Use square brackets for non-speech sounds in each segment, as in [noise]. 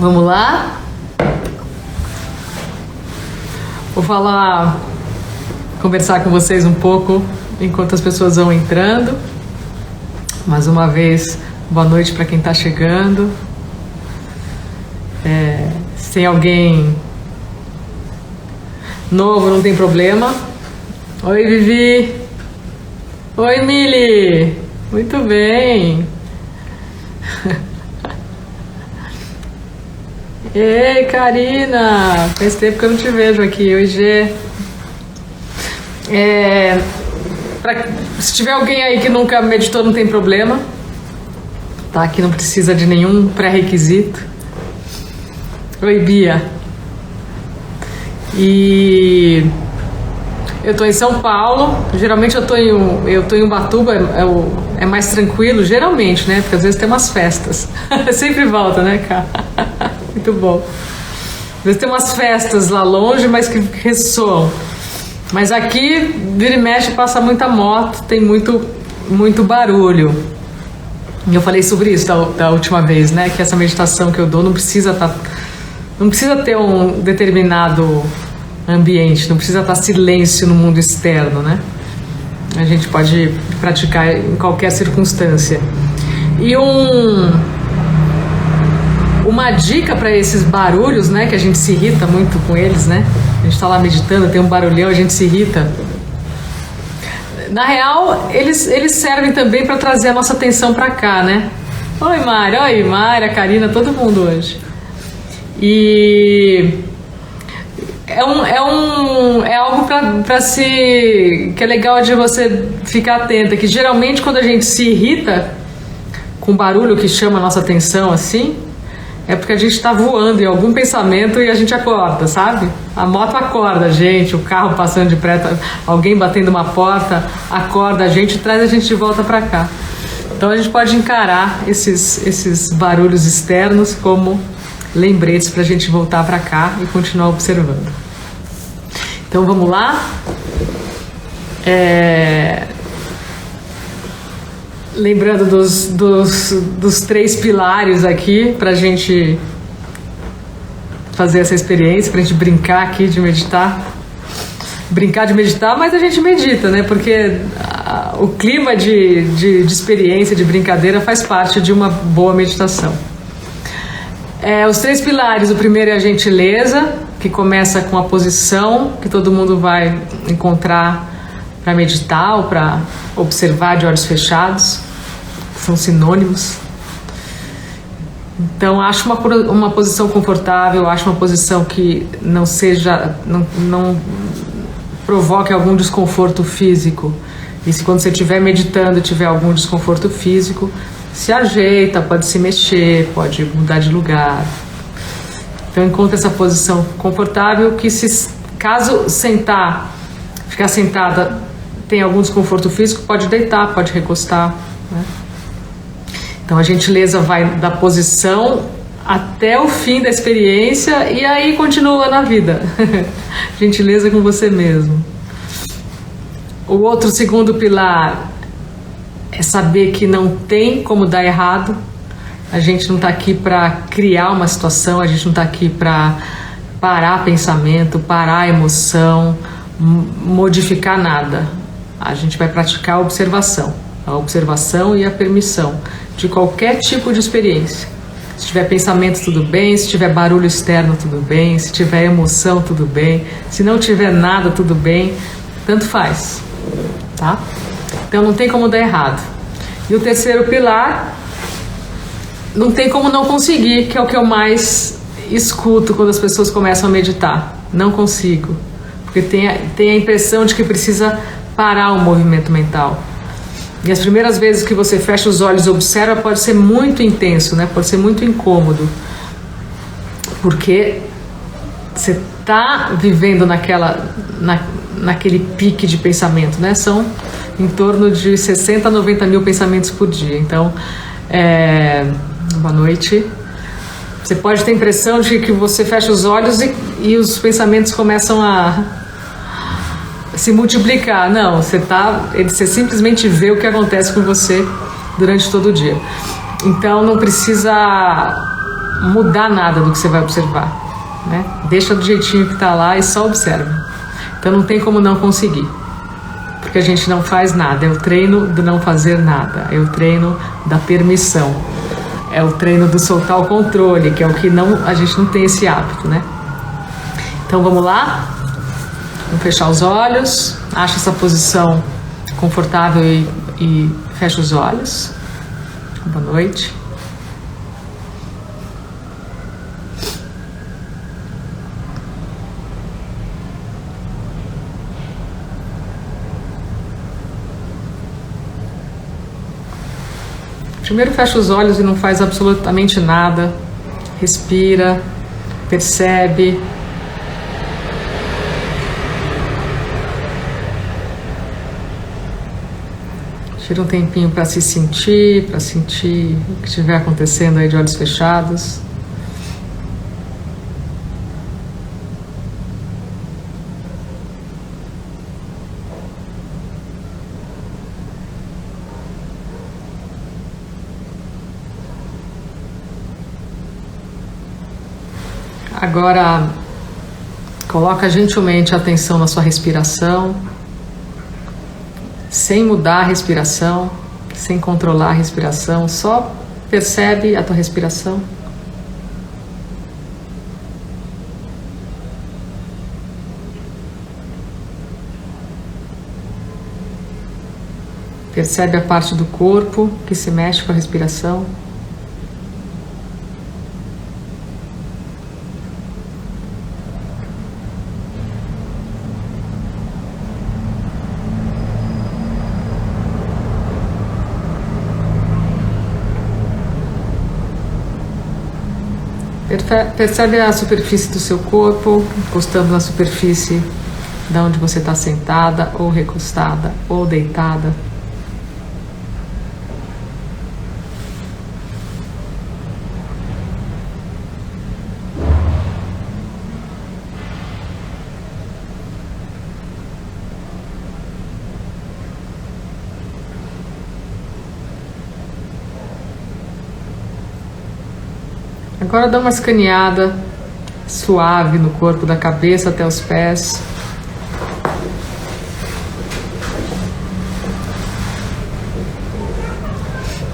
Vamos lá? Vou falar, conversar com vocês um pouco enquanto as pessoas vão entrando. Mais uma vez, boa noite para quem está chegando. É, se tem alguém novo, não tem problema. Oi, Vivi. Oi, Mili. Muito bem. [laughs] Ei, Karina! Faz tempo que eu não te vejo aqui. Hoje é, pra, se tiver alguém aí que nunca meditou, não tem problema. Tá? Que não precisa de nenhum pré-requisito. Oi, Bia. E eu tô em São Paulo. Geralmente eu tô em, eu tô em Ubatuba, é, é, é mais tranquilo, geralmente, né? Porque às vezes tem umas festas. [laughs] Sempre volta, né, cara? Muito bom. Às vezes tem umas festas lá longe, mas que ressoam. Mas aqui, vira e mexe, passa muita moto, tem muito, muito barulho. E eu falei sobre isso da, da última vez, né? Que essa meditação que eu dou não precisa estar. Tá, não precisa ter um determinado ambiente, não precisa estar tá silêncio no mundo externo, né? A gente pode praticar em qualquer circunstância. E um uma dica para esses barulhos, né? Que a gente se irrita muito com eles, né? A gente está lá meditando, tem um barulhão, a gente se irrita. Na real, eles, eles servem também para trazer a nossa atenção para cá, né? Oi, Mari, oi, Mari, Karina, todo mundo hoje. E é, um, é, um, é algo para se. que é legal de você ficar atenta. Que geralmente quando a gente se irrita com barulho que chama a nossa atenção assim, é porque a gente está voando em algum pensamento e a gente acorda, sabe? A moto acorda a gente, o carro passando de preta, alguém batendo uma porta, acorda a gente traz a gente de volta para cá. Então a gente pode encarar esses, esses barulhos externos como lembretes para a gente voltar para cá e continuar observando. Então vamos lá. É, lembrando dos, dos, dos três pilares aqui para a gente fazer essa experiência, para a gente brincar aqui de meditar. Brincar de meditar, mas a gente medita, né? Porque a, o clima de, de, de, experiência, de brincadeira, faz parte de uma boa meditação. É, os três pilares: o primeiro é a gentileza, que começa com a posição que todo mundo vai encontrar para meditar ou para observar de olhos fechados são sinônimos. Então, acho uma, uma posição confortável, acho uma posição que não seja, não, não provoque algum desconforto físico. E se quando você estiver meditando tiver algum desconforto físico, se ajeita, pode se mexer, pode mudar de lugar. Então, encontre essa posição confortável que, se caso sentar, ficar sentada, tem algum desconforto físico, pode deitar, pode recostar. Né? Então a gentileza vai da posição até o fim da experiência e aí continua na vida. [laughs] gentileza com você mesmo. O outro segundo pilar é saber que não tem como dar errado. A gente não está aqui para criar uma situação, a gente não está aqui para parar pensamento, parar emoção, modificar nada. A gente vai praticar a observação, a observação e a permissão de qualquer tipo de experiência. Se tiver pensamento, tudo bem. Se tiver barulho externo, tudo bem. Se tiver emoção, tudo bem. Se não tiver nada, tudo bem. Tanto faz, tá? Então não tem como dar errado. E o terceiro pilar, não tem como não conseguir, que é o que eu mais escuto quando as pessoas começam a meditar. Não consigo. Porque tem a, tem a impressão de que precisa parar o movimento mental. E as primeiras vezes que você fecha os olhos e observa pode ser muito intenso, né? Pode ser muito incômodo. Porque você está vivendo naquela, na, naquele pique de pensamento, né? São em torno de 60 a 90 mil pensamentos por dia. Então, é, boa noite. Você pode ter a impressão de que você fecha os olhos e, e os pensamentos começam a se multiplicar. Não, você tá, você simplesmente vê o que acontece com você durante todo o dia. Então não precisa mudar nada do que você vai observar. Né? Deixa do jeitinho que está lá e só observa. Então não tem como não conseguir. Porque a gente não faz nada. É o treino do não fazer nada. É o treino da permissão. É o treino do soltar o controle, que é o que não, a gente não tem esse hábito, né? Então vamos lá? Vamos fechar os olhos. Acha essa posição confortável e, e fecha os olhos. Boa noite. Primeiro fecha os olhos e não faz absolutamente nada. Respira, percebe. Tira um tempinho para se sentir, para sentir o que estiver acontecendo aí de olhos fechados. Agora, coloca gentilmente a atenção na sua respiração, sem mudar a respiração, sem controlar a respiração, só percebe a tua respiração. Percebe a parte do corpo que se mexe com a respiração. Percebe a superfície do seu corpo, encostando na superfície da onde você está sentada, ou recostada, ou deitada. Agora dá uma escaneada suave no corpo, da cabeça até os pés.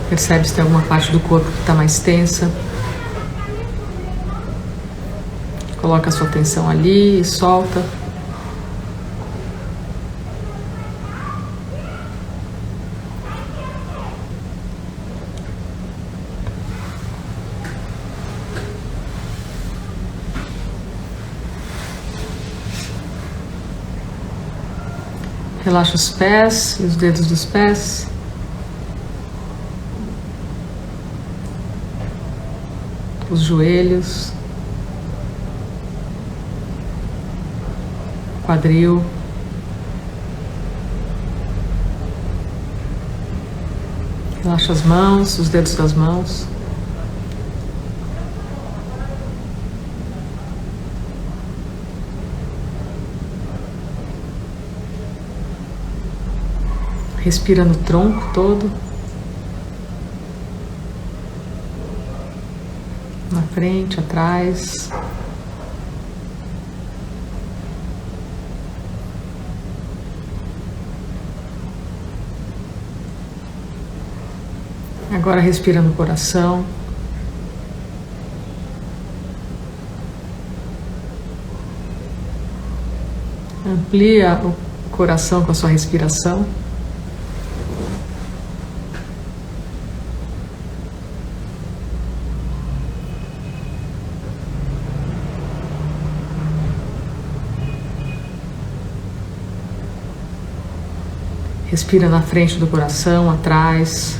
Percebe se tem alguma parte do corpo que está mais tensa. Coloca a sua atenção ali e solta. Relaxa os pés e os dedos dos pés. Os joelhos. Quadril. Relaxa as mãos, os dedos das mãos. Respira no tronco todo. Na frente, atrás. Agora respira no coração. Amplia o coração com a sua respiração. Respira na frente do coração, atrás,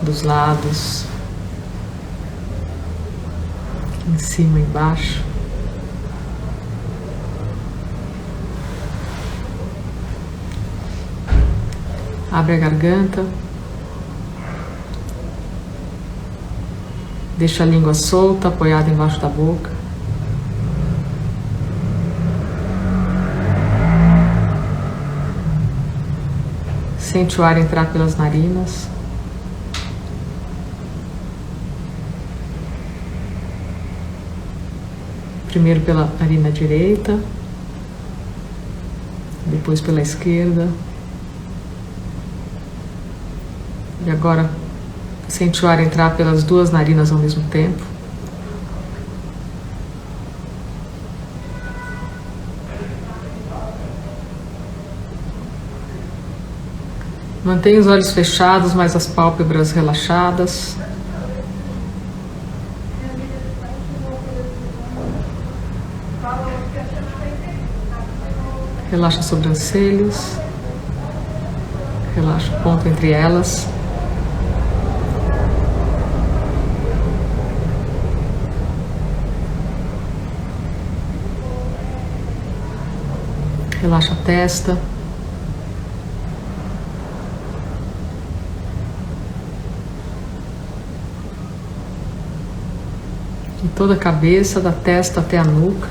dos lados, em cima embaixo. Abre a garganta. Deixa a língua solta, apoiada embaixo da boca. Sente o ar entrar pelas narinas. Primeiro pela narina direita, depois pela esquerda. E agora sente o ar entrar pelas duas narinas ao mesmo tempo. Mantenha os olhos fechados, mas as pálpebras relaxadas. Relaxa as sobrancelhas. Relaxa o ponto entre elas. Relaxa a testa. Toda a cabeça, da testa até a nuca.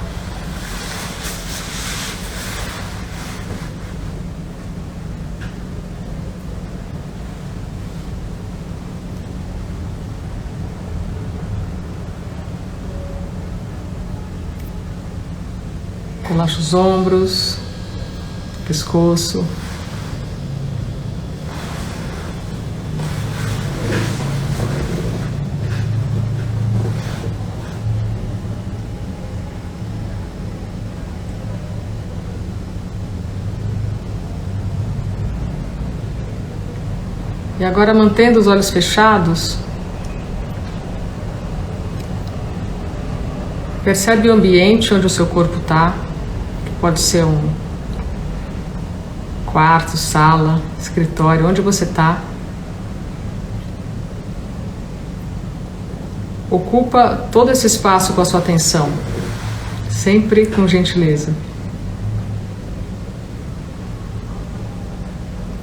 Relaxa os ombros, pescoço. E agora mantendo os olhos fechados, percebe o ambiente onde o seu corpo está. Pode ser um quarto, sala, escritório, onde você está. Ocupa todo esse espaço com a sua atenção, sempre com gentileza.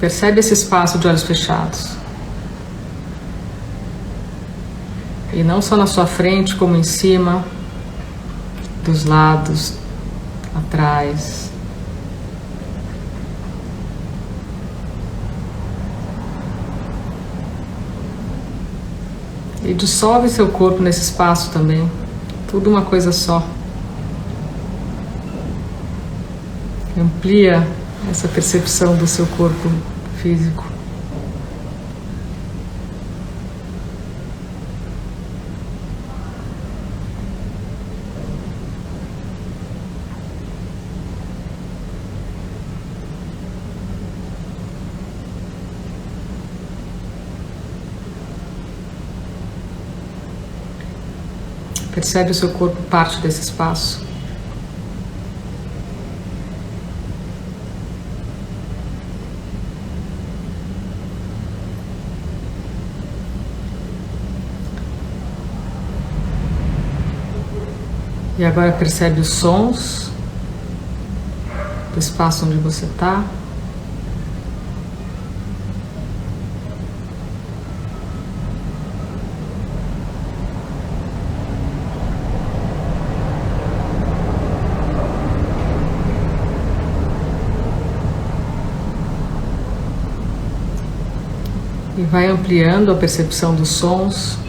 Percebe esse espaço de olhos fechados. E não só na sua frente, como em cima, dos lados, atrás. E dissolve seu corpo nesse espaço também. Tudo uma coisa só. Amplia essa percepção do seu corpo físico. Percebe o seu corpo parte desse espaço. E agora percebe os sons do espaço onde você está. E vai ampliando a percepção dos sons.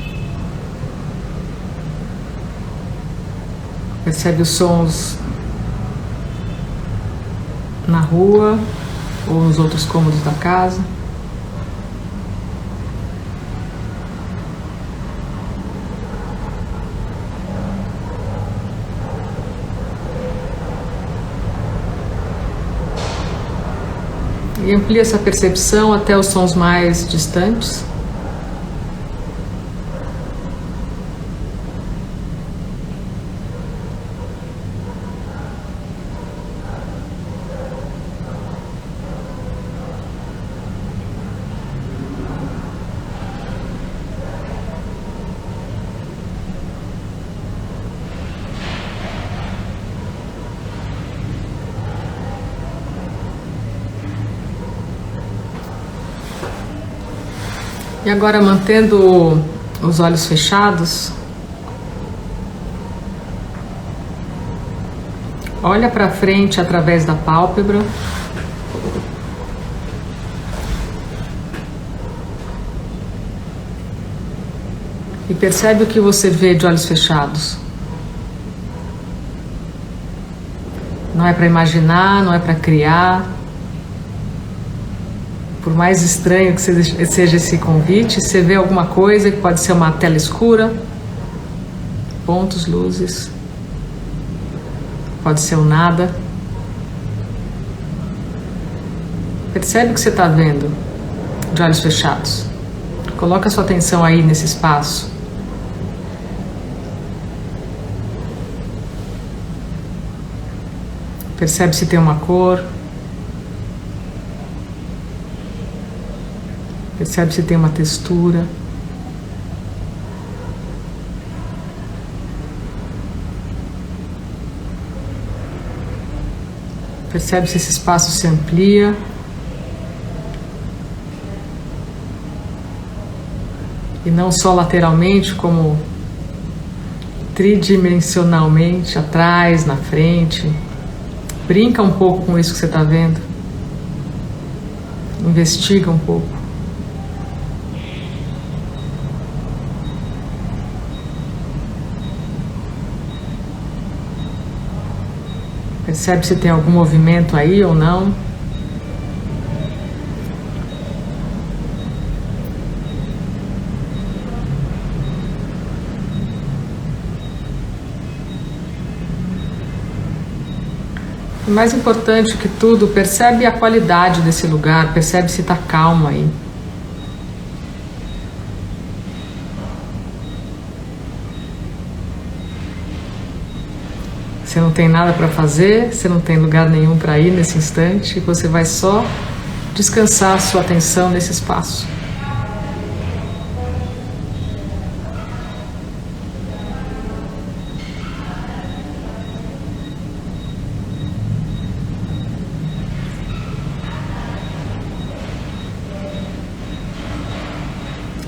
Percebe os sons na rua ou nos outros cômodos da casa. E amplia essa percepção até os sons mais distantes. E agora mantendo os olhos fechados, olha para frente através da pálpebra. E percebe o que você vê de olhos fechados. Não é para imaginar, não é para criar. Por mais estranho que seja esse convite, você vê alguma coisa que pode ser uma tela escura, pontos, luzes, pode ser um nada. Percebe o que você está vendo de olhos fechados. Coloca sua atenção aí nesse espaço. Percebe se tem uma cor. Percebe se tem uma textura. Percebe se esse espaço se amplia. E não só lateralmente, como tridimensionalmente, atrás, na frente. Brinca um pouco com isso que você está vendo. Investiga um pouco. Percebe se tem algum movimento aí ou não. E mais importante que tudo, percebe a qualidade desse lugar, percebe se está calmo aí. Você não tem nada para fazer, você não tem lugar nenhum para ir nesse instante, você vai só descansar sua atenção nesse espaço.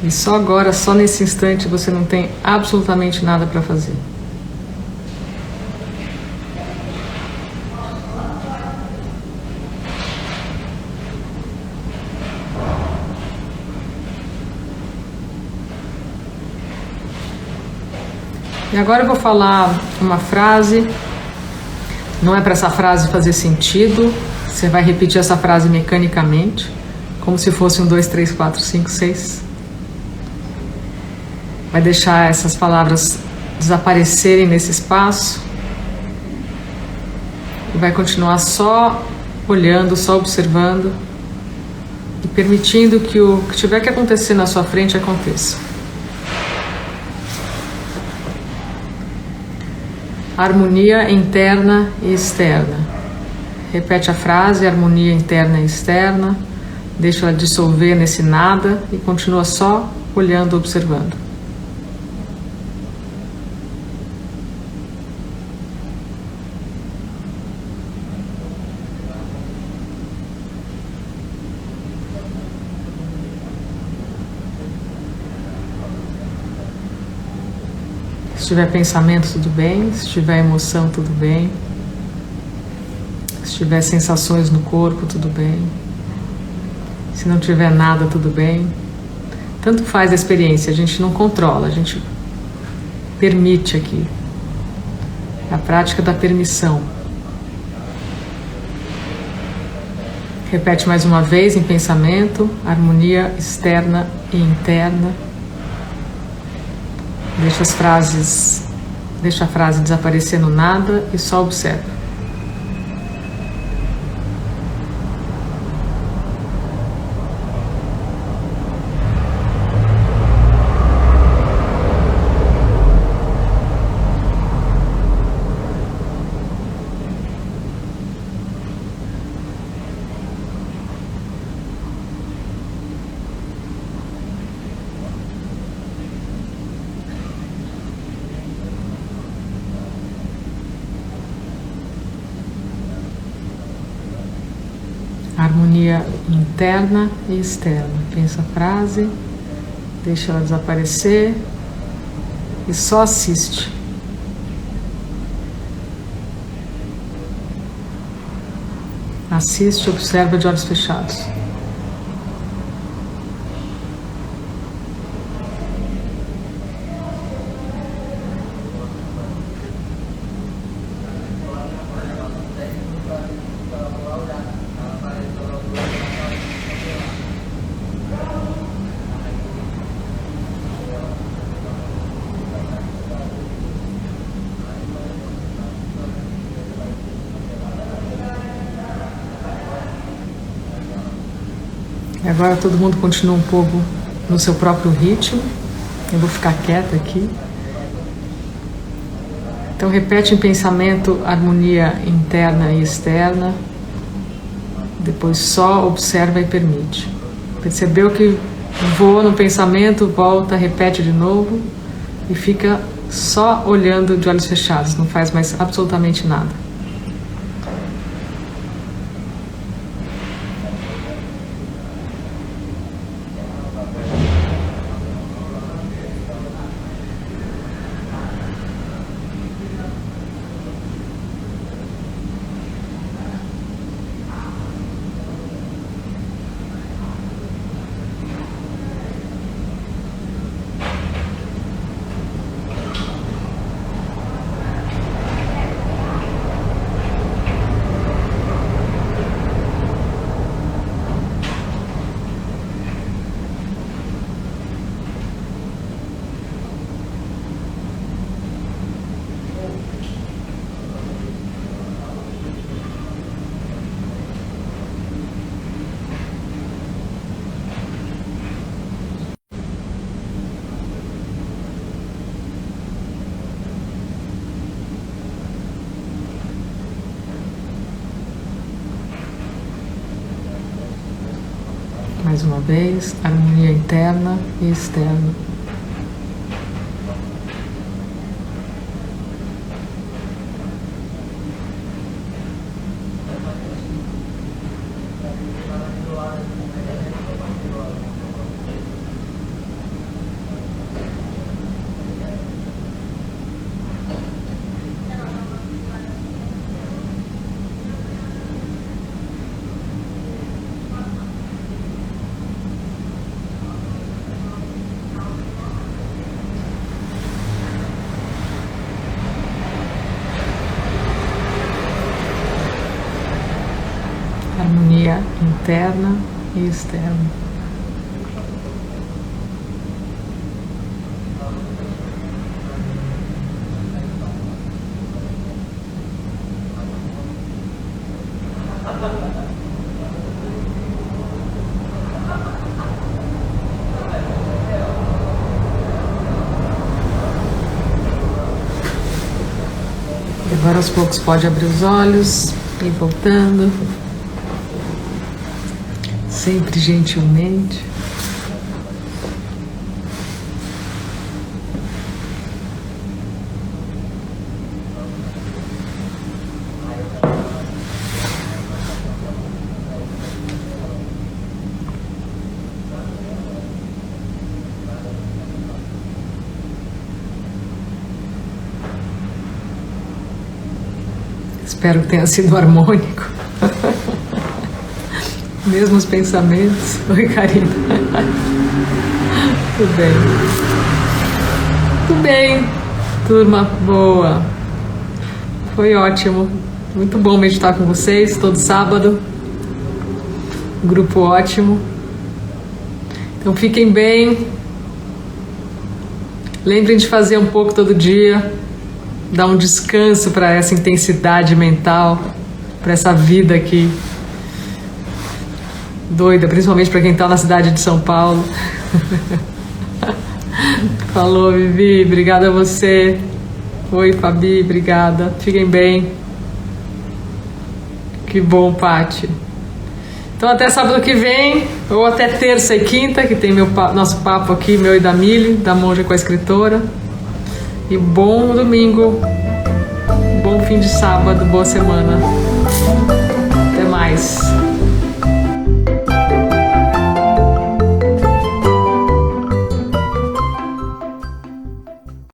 E só agora, só nesse instante, você não tem absolutamente nada para fazer. E agora eu vou falar uma frase. Não é para essa frase fazer sentido. Você vai repetir essa frase mecanicamente, como se fosse um, dois, três, quatro, cinco, seis vai deixar essas palavras desaparecerem nesse espaço e vai continuar só olhando, só observando e permitindo que o que tiver que acontecer na sua frente aconteça. Harmonia interna e externa. Repete a frase: harmonia interna e externa. Deixa ela dissolver nesse nada e continua só olhando, observando. Se tiver pensamento, tudo bem. Se tiver emoção, tudo bem. Se tiver sensações no corpo, tudo bem. Se não tiver nada, tudo bem. Tanto faz a experiência, a gente não controla, a gente permite aqui. É a prática da permissão. Repete mais uma vez em pensamento, harmonia externa e interna. Deixa as frases, deixa a frase desaparecer no nada e só observa. Harmonia interna e externa. Pensa a frase, deixa ela desaparecer e só assiste. Assiste, observa de olhos fechados. Agora todo mundo continua um pouco no seu próprio ritmo. Eu vou ficar quieta aqui. Então repete em pensamento harmonia interna e externa. Depois só observa e permite. Percebeu que voa no pensamento, volta, repete de novo e fica só olhando de olhos fechados, não faz mais absolutamente nada. Mais uma vez, harmonia interna e externa. harmonia interna e externa. Agora aos poucos pode abrir os olhos e voltando sempre gentilmente. Espero que tenha sido harmônico. Mesmos pensamentos. [laughs] Oi, Karina. Tudo bem. Tudo bem, turma boa. Foi ótimo. Muito bom meditar com vocês todo sábado. Grupo ótimo. Então fiquem bem. Lembrem de fazer um pouco todo dia. Dar um descanso para essa intensidade mental, para essa vida aqui doida, principalmente para quem está na cidade de São Paulo. [laughs] Falou, Vivi, obrigada a você. Oi, Fabi, obrigada. Fiquem bem. Que bom, Pati. Então até sábado que vem, ou até terça e quinta, que tem meu, nosso papo aqui, meu e da Mili, da Monja com a Escritora. E bom domingo, bom fim de sábado, boa semana. Até mais.